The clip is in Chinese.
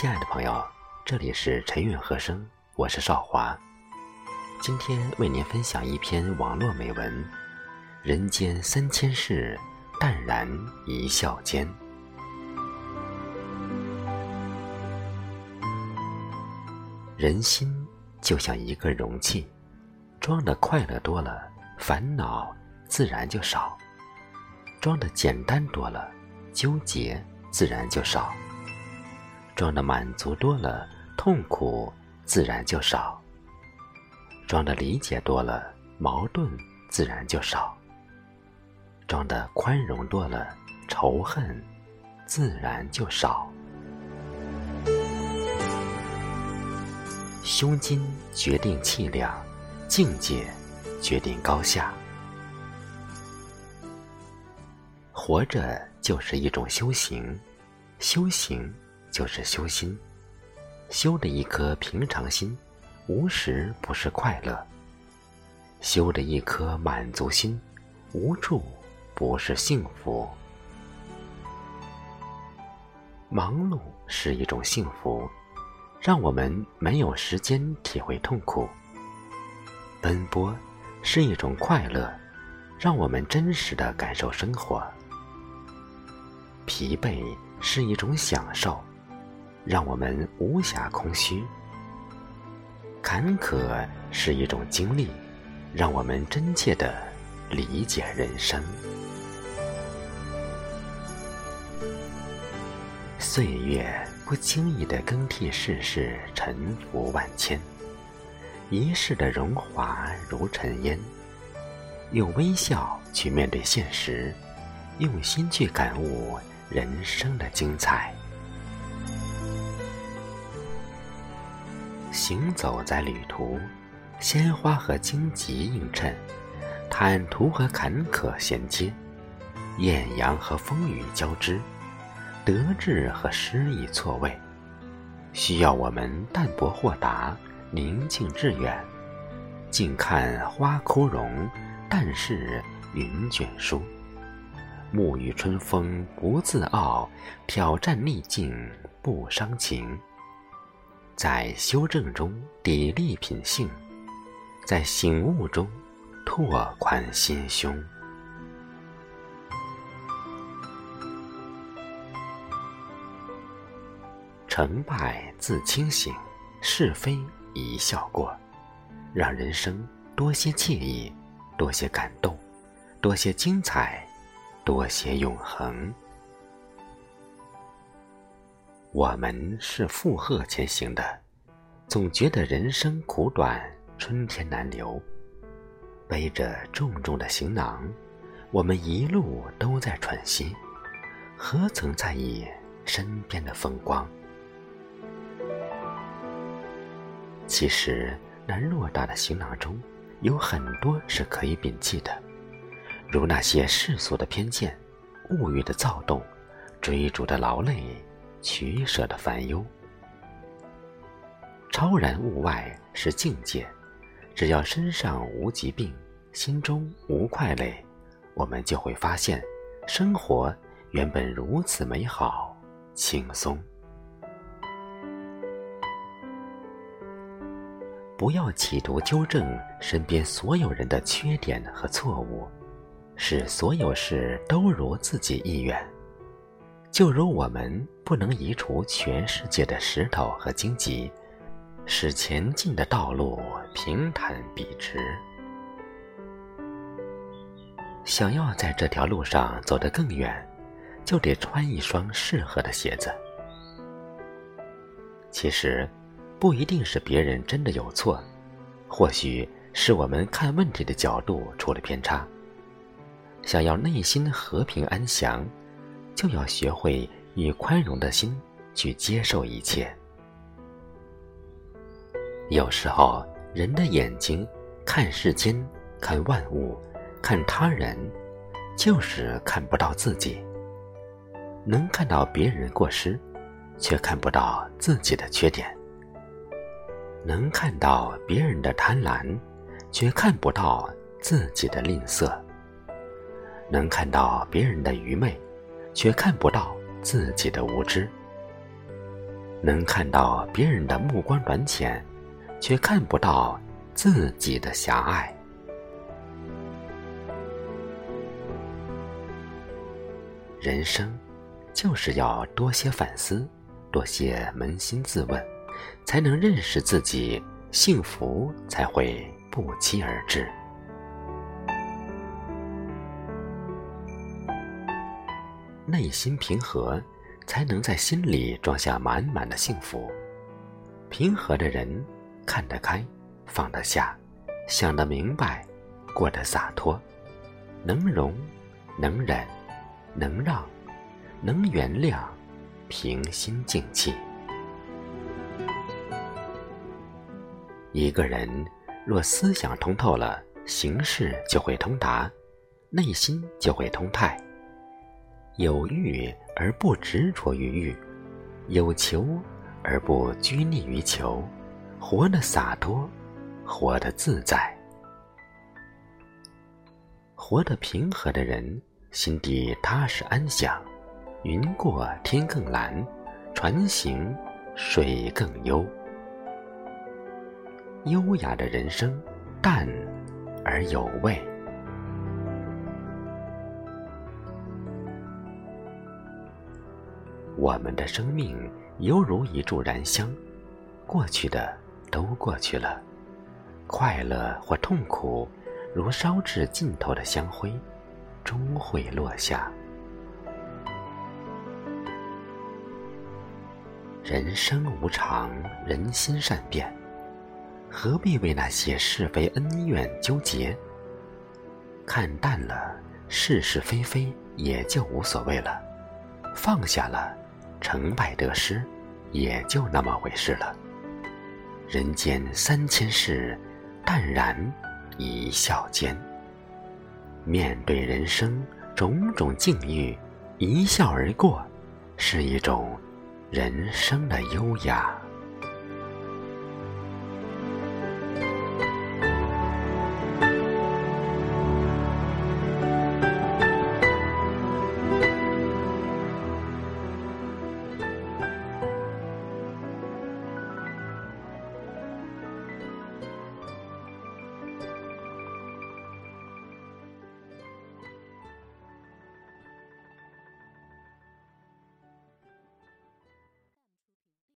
亲爱的朋友，这里是陈韵和声，我是少华。今天为您分享一篇网络美文：人间三千事，淡然一笑间。人心就像一个容器，装的快乐多了，烦恼自然就少；装的简单多了，纠结自然就少；装的满足多了，痛苦自然就少。装的理解多了，矛盾自然就少；装的宽容多了，仇恨自然就少。胸襟决定气量，境界决定高下。活着就是一种修行，修行就是修心，修的一颗平常心。无时不是快乐，修的一颗满足心，无处不是幸福。忙碌是一种幸福，让我们没有时间体会痛苦；奔波是一种快乐，让我们真实的感受生活；疲惫是一种享受，让我们无暇空虚。坎坷是一种经历，让我们真切的理解人生。岁月不经意的更替世事，沉浮万千；一世的荣华如尘烟。用微笑去面对现实，用心去感悟人生的精彩。行走在旅途，鲜花和荆棘映衬，坦途和坎坷衔接，艳阳和风雨交织，得志和失意错位，需要我们淡泊豁达，宁静致远，静看花枯荣，淡视云卷舒，沐雨春风不自傲，挑战逆境不伤情。在修正中砥砺品性，在醒悟中拓宽心胸。成败自清醒，是非一笑过，让人生多些惬意，多些感动，多些精彩，多些永恒。我们是负荷前行的，总觉得人生苦短，春天难留。背着重重的行囊，我们一路都在喘息，何曾在意身边的风光？其实，那偌大的行囊中，有很多是可以摒弃的，如那些世俗的偏见、物欲的躁动、追逐的劳累。取舍的烦忧，超然物外是境界。只要身上无疾病，心中无快累，我们就会发现，生活原本如此美好、轻松。不要企图纠正身边所有人的缺点和错误，使所有事都如自己意愿。就如我们不能移除全世界的石头和荆棘，使前进的道路平坦笔直。想要在这条路上走得更远，就得穿一双适合的鞋子。其实，不一定是别人真的有错，或许是我们看问题的角度出了偏差。想要内心和平安详。就要学会以宽容的心去接受一切。有时候，人的眼睛看世间、看万物、看他人，就是看不到自己。能看到别人过失，却看不到自己的缺点；能看到别人的贪婪，却看不到自己的吝啬；能看到别人的愚昧。却看不到自己的无知。能看到别人的目光短浅，却看不到自己的狭隘。人生就是要多些反思，多些扪心自问，才能认识自己，幸福才会不期而至。内心平和，才能在心里装下满满的幸福。平和的人，看得开，放得下，想得明白，过得洒脱，能容，能忍，能让，能原谅，平心静气。一个人若思想通透了，行事就会通达，内心就会通泰。有欲而不执着于欲，有求而不拘泥于求，活得洒脱，活得自在。活得平和的人，心底踏实安详。云过天更蓝，船行水更幽。优雅的人生，淡而有味。我们的生命犹如一柱燃香，过去的都过去了，快乐或痛苦，如烧至尽头的香灰，终会落下。人生无常，人心善变，何必为那些是非恩怨纠结？看淡了是是非非，也就无所谓了，放下了。成败得失，也就那么回事了。人间三千事，淡然一笑间。面对人生种种境遇，一笑而过，是一种人生的优雅。